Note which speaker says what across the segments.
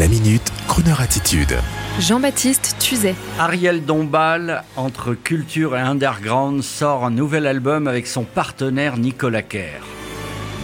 Speaker 1: La minute, Kroneur attitude.
Speaker 2: Jean-Baptiste Tuzet.
Speaker 3: Ariel Dombal, entre culture et underground, sort un nouvel album avec son partenaire Nicolas Kerr.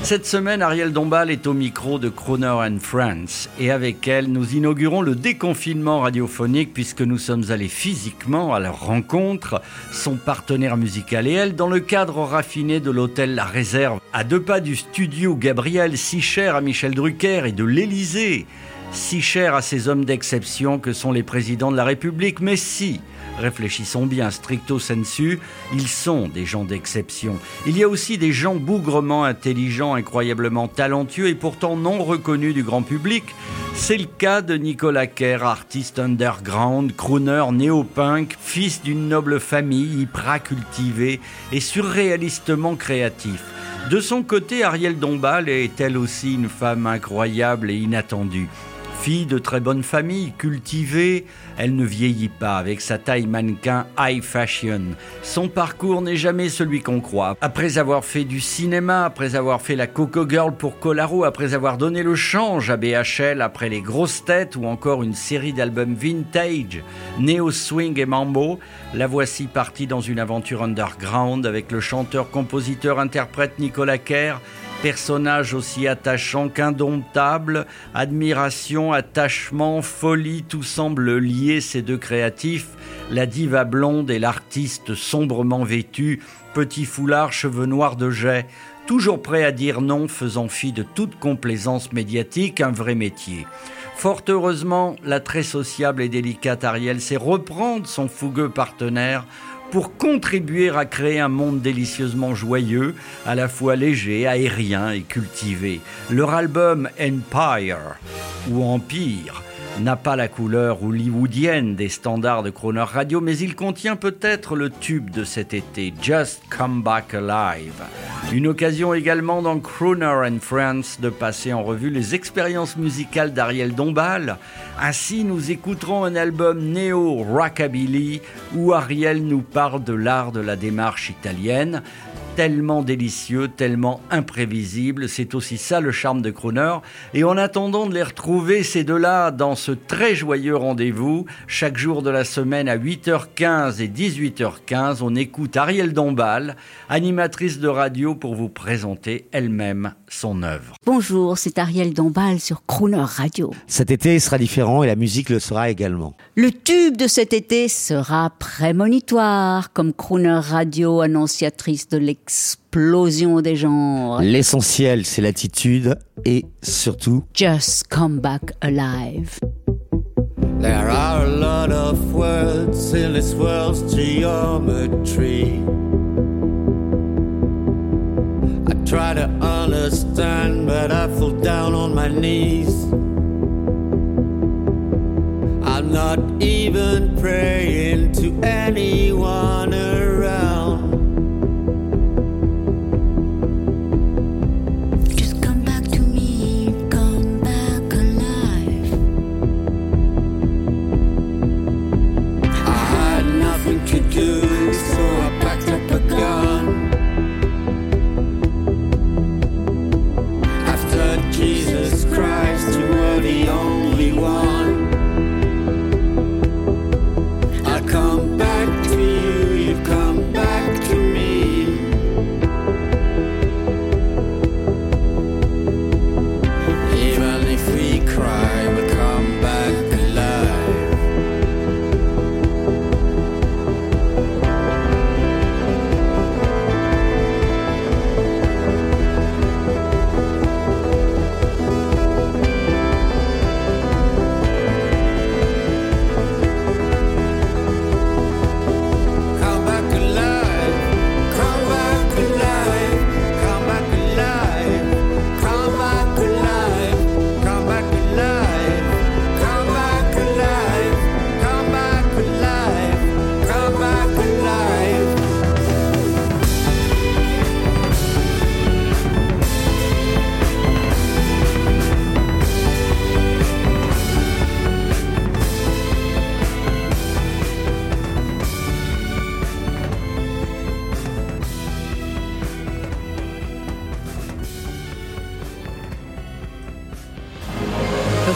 Speaker 3: Cette semaine, Ariel Dombal est au micro de Croner and Friends et avec elle, nous inaugurons le déconfinement radiophonique puisque nous sommes allés physiquement à leur rencontre, son partenaire musical et elle, dans le cadre raffiné de l'hôtel La Réserve, à deux pas du studio Gabriel, si cher à Michel Drucker et de l'Élysée si cher à ces hommes d'exception que sont les présidents de la République, mais si, réfléchissons bien, stricto sensu, ils sont des gens d'exception. Il y a aussi des gens bougrement intelligents, incroyablement talentueux et pourtant non reconnus du grand public. C'est le cas de Nicolas Kerr, artiste underground, crooner néo-punk, fils d'une noble famille, hyper cultivé et surréalistement créatif. De son côté, Ariel Dombal est elle aussi une femme incroyable et inattendue. Fille de très bonne famille, cultivée, elle ne vieillit pas avec sa taille mannequin high fashion. Son parcours n'est jamais celui qu'on croit. Après avoir fait du cinéma, après avoir fait la Coco Girl pour Colaro, après avoir donné le change à BHL, après les grosses têtes ou encore une série d'albums vintage, néo swing et mambo, la voici partie dans une aventure underground avec le chanteur, compositeur, interprète Nicolas Kerr personnage aussi attachant qu'indomptable, admiration, attachement, folie, tout semble lier ces deux créatifs, la diva blonde et l'artiste sombrement vêtu, petit foulard, cheveux noirs de jet, toujours prêt à dire non, faisant fi de toute complaisance médiatique, un vrai métier. Fort heureusement, la très sociable et délicate Ariel sait reprendre son fougueux partenaire pour contribuer à créer un monde délicieusement joyeux, à la fois léger, aérien et cultivé. Leur album Empire, ou Empire, n'a pas la couleur hollywoodienne des standards de Croner Radio, mais il contient peut-être le tube de cet été, Just Come Back Alive. Une occasion également dans Croner and Friends de passer en revue les expériences musicales d'Ariel Dombal. Ainsi, nous écouterons un album néo-rockabilly où Ariel nous parle de l'art de la démarche italienne tellement délicieux, tellement imprévisible. C'est aussi ça le charme de Crooner. Et en attendant de les retrouver, ces deux-là, dans ce très joyeux rendez-vous, chaque jour de la semaine à 8h15 et 18h15, on écoute Ariel Dombal, animatrice de radio, pour vous présenter elle-même son œuvre.
Speaker 4: Bonjour, c'est Ariel Dombal sur Crooner Radio.
Speaker 5: Cet été sera différent et la musique le sera également.
Speaker 4: Le tube de cet été sera prémonitoire, comme Crooner Radio, annonciatrice de l'ex explosion des genres.
Speaker 5: L'essentiel, c'est l'attitude et surtout
Speaker 4: Just come back alive.
Speaker 6: There are a lot of words in this world's geometry. I try to understand, but I fall down on my knees. I'm not even praying to anyone